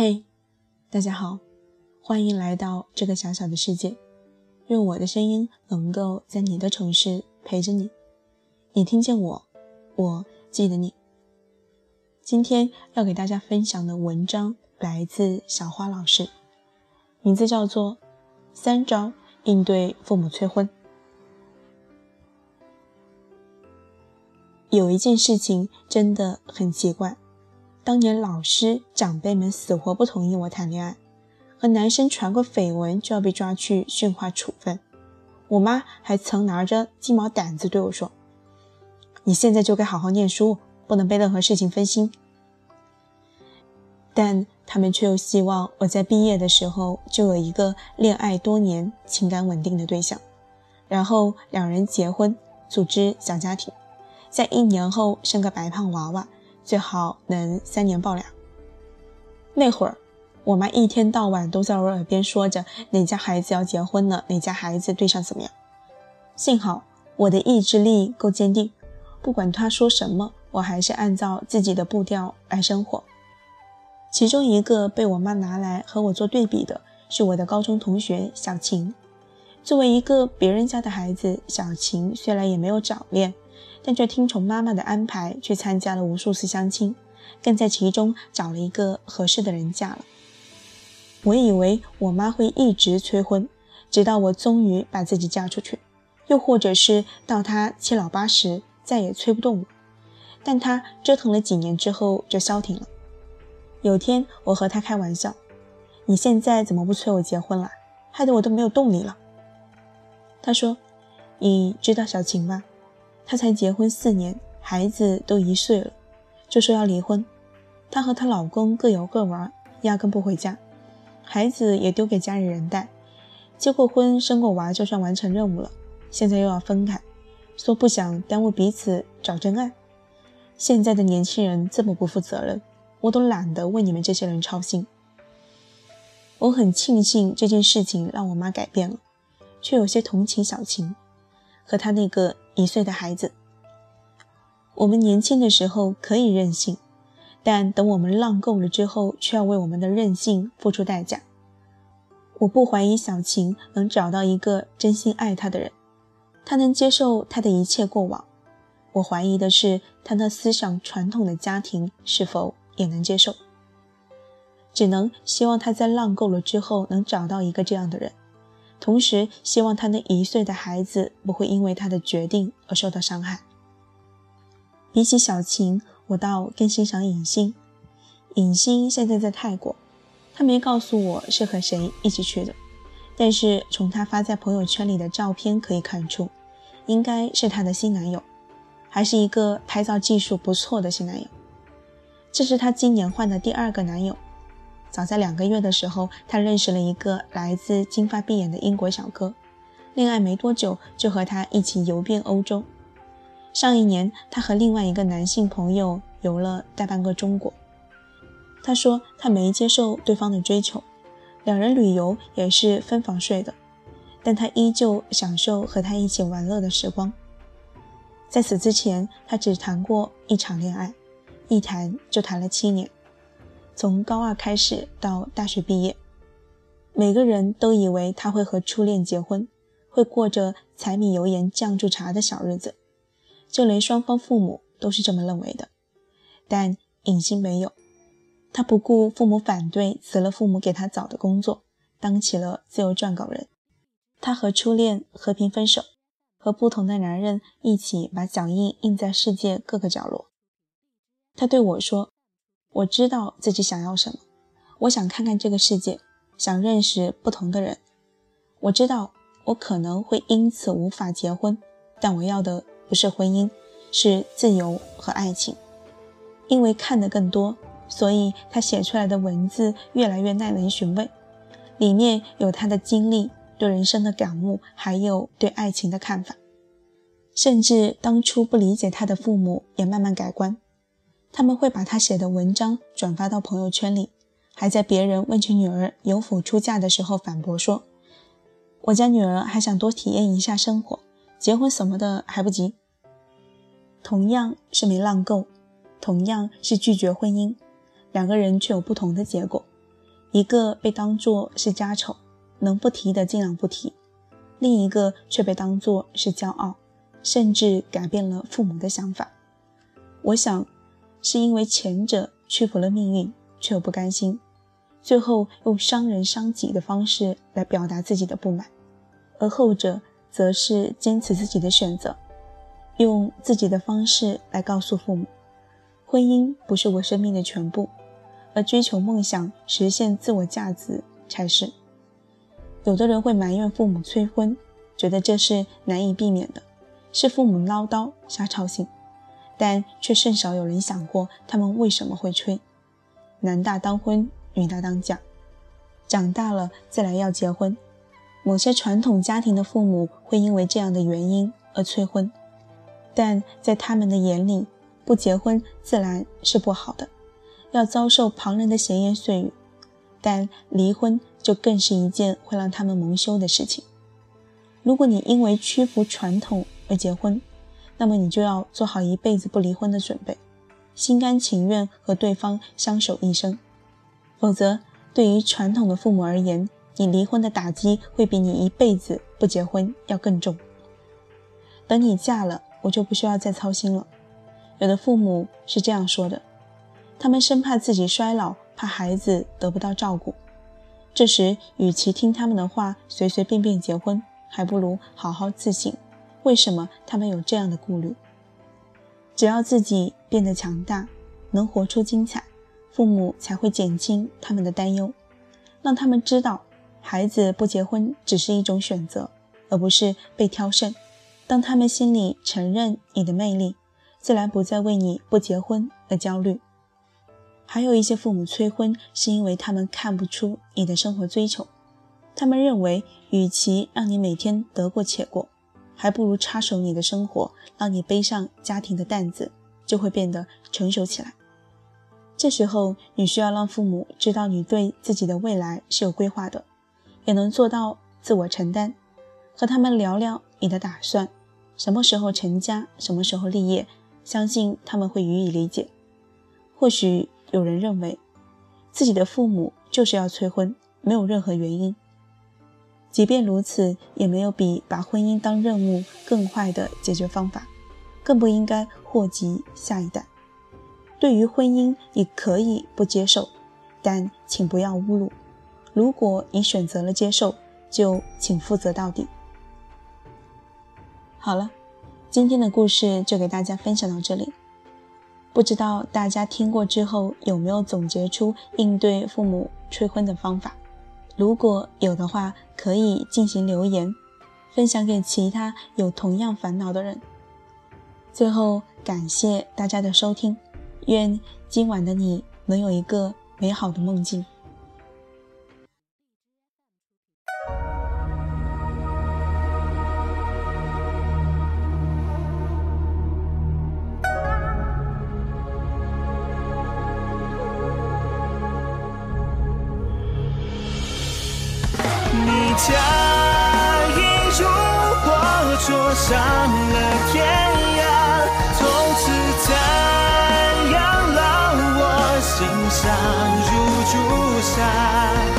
嘿大家好，欢迎来到这个小小的世界。愿我的声音能够在你的城市陪着你。你听见我，我记得你。今天要给大家分享的文章来自小花老师，名字叫做《三招应对父母催婚》。有一件事情真的很奇怪。当年老师长辈们死活不同意我谈恋爱，和男生传过绯闻就要被抓去训话处分。我妈还曾拿着鸡毛掸子对我说：“你现在就该好好念书，不能被任何事情分心。”但他们却又希望我在毕业的时候就有一个恋爱多年、情感稳定的对象，然后两人结婚，组织小家庭，在一年后生个白胖娃娃。最好能三年抱俩。那会儿，我妈一天到晚都在我耳边说着哪家孩子要结婚了，哪家孩子对象怎么样。幸好我的意志力够坚定，不管她说什么，我还是按照自己的步调来生活。其中一个被我妈拿来和我做对比的是我的高中同学小晴。作为一个别人家的孩子，小晴虽然也没有早恋。但却听从妈妈的安排去参加了无数次相亲，更在其中找了一个合适的人嫁了。我以为我妈会一直催婚，直到我终于把自己嫁出去，又或者是到她七老八十再也催不动我。但她折腾了几年之后就消停了。有天我和她开玩笑：“你现在怎么不催我结婚了？害得我都没有动力了。”她说：“你知道小晴吗？”她才结婚四年，孩子都一岁了，就说要离婚。她和她老公各有各玩，压根不回家，孩子也丢给家里人带。结过婚、生过娃，就算完成任务了。现在又要分开，说不想耽误彼此找真爱。现在的年轻人这么不负责任，我都懒得为你们这些人操心。我很庆幸这件事情让我妈改变了，却有些同情小晴和她那个。一岁的孩子，我们年轻的时候可以任性，但等我们浪够了之后，却要为我们的任性付出代价。我不怀疑小晴能找到一个真心爱她的人，她能接受她的一切过往。我怀疑的是她那思想传统的家庭是否也能接受。只能希望她在浪够了之后能找到一个这样的人。同时，希望他那一岁的孩子不会因为他的决定而受到伤害。比起小晴，我倒更欣赏尹星。尹星现在在泰国，他没告诉我是和谁一起去的，但是从他发在朋友圈里的照片可以看出，应该是他的新男友，还是一个拍照技术不错的新男友。这是他今年换的第二个男友。早在两个月的时候，他认识了一个来自金发碧眼的英国小哥，恋爱没多久就和他一起游遍欧洲。上一年，他和另外一个男性朋友游了大半个中国。他说他没接受对方的追求，两人旅游也是分房睡的，但他依旧享受和他一起玩乐的时光。在此之前，他只谈过一场恋爱，一谈就谈了七年。从高二开始到大学毕业，每个人都以为他会和初恋结婚，会过着柴米油盐酱醋茶的小日子，就连双方父母都是这么认为的。但尹星没有，他不顾父母反对，辞了父母给他找的工作，当起了自由撰稿人。他和初恋和平分手，和不同的男人一起把脚印印在世界各个角落。他对我说。我知道自己想要什么，我想看看这个世界，想认识不同的人。我知道我可能会因此无法结婚，但我要的不是婚姻，是自由和爱情。因为看得更多，所以他写出来的文字越来越耐人寻味，里面有他的经历、对人生的感悟，还有对爱情的看法。甚至当初不理解他的父母也慢慢改观。他们会把他写的文章转发到朋友圈里，还在别人问起女儿有否出嫁的时候反驳说：“我家女儿还想多体验一下生活，结婚什么的还不急。”同样是没浪够，同样是拒绝婚姻，两个人却有不同的结果。一个被当作是家丑，能不提的尽量不提；另一个却被当作是骄傲，甚至改变了父母的想法。我想，是因为前者屈服了命运，却又不甘心，最后用伤人伤己的方式来表达自己的不满；而后者则是坚持自己的选择，用自己的方式来告诉父母：婚姻不是我生命的全部。而追求梦想、实现自我价值才是。有的人会埋怨父母催婚，觉得这是难以避免的，是父母唠叨、瞎操心，但却甚少有人想过他们为什么会催。男大当婚，女大当嫁，长大了自然要结婚。某些传统家庭的父母会因为这样的原因而催婚，但在他们的眼里，不结婚自然是不好的。要遭受旁人的闲言碎语，但离婚就更是一件会让他们蒙羞的事情。如果你因为屈服传统而结婚，那么你就要做好一辈子不离婚的准备，心甘情愿和对方相守一生。否则，对于传统的父母而言，你离婚的打击会比你一辈子不结婚要更重。等你嫁了，我就不需要再操心了。有的父母是这样说的。他们生怕自己衰老，怕孩子得不到照顾。这时，与其听他们的话，随随便便结婚，还不如好好自省，为什么他们有这样的顾虑。只要自己变得强大，能活出精彩，父母才会减轻他们的担忧，让他们知道，孩子不结婚只是一种选择，而不是被挑剩。当他们心里承认你的魅力，自然不再为你不结婚而焦虑。还有一些父母催婚，是因为他们看不出你的生活追求，他们认为，与其让你每天得过且过，还不如插手你的生活，让你背上家庭的担子，就会变得成熟起来。这时候，你需要让父母知道你对自己的未来是有规划的，也能做到自我承担，和他们聊聊你的打算，什么时候成家，什么时候立业，相信他们会予以理解。或许。有人认为，自己的父母就是要催婚，没有任何原因。即便如此，也没有比把婚姻当任务更坏的解决方法，更不应该祸及下一代。对于婚姻，你可以不接受，但请不要侮辱。如果你选择了接受，就请负责到底。好了，今天的故事就给大家分享到这里。不知道大家听过之后有没有总结出应对父母催婚的方法？如果有的话，可以进行留言，分享给其他有同样烦恼的人。最后，感谢大家的收听，愿今晚的你能有一个美好的梦境。假意如火灼伤了天涯，从此残阳烙我心上如朱砂。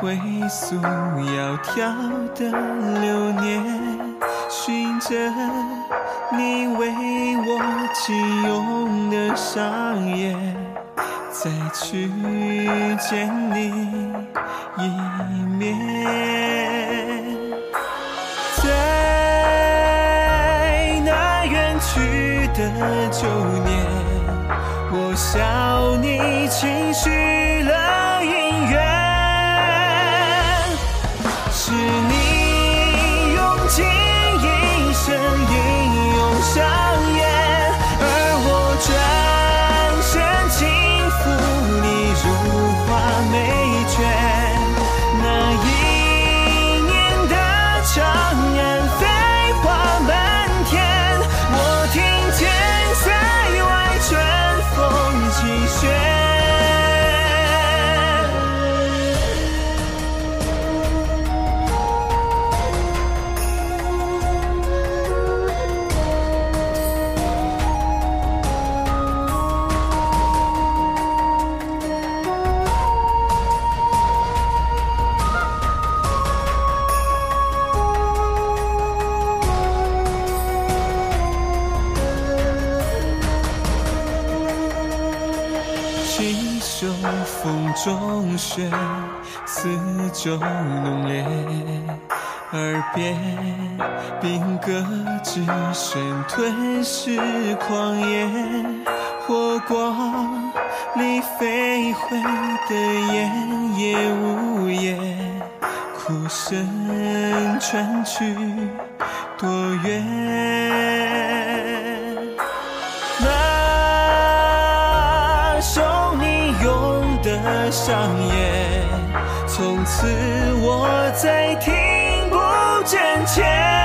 回素窈窕的流年，寻着你为我紧拥的双眼，再去见你一面，在那远去的旧年。我笑你轻许是你用尽一生一中雪，四周浓烈。耳边兵戈之声吞噬狂野，火光里飞回的烟也无言，哭声传去多远？上演，从此我再听。不见前。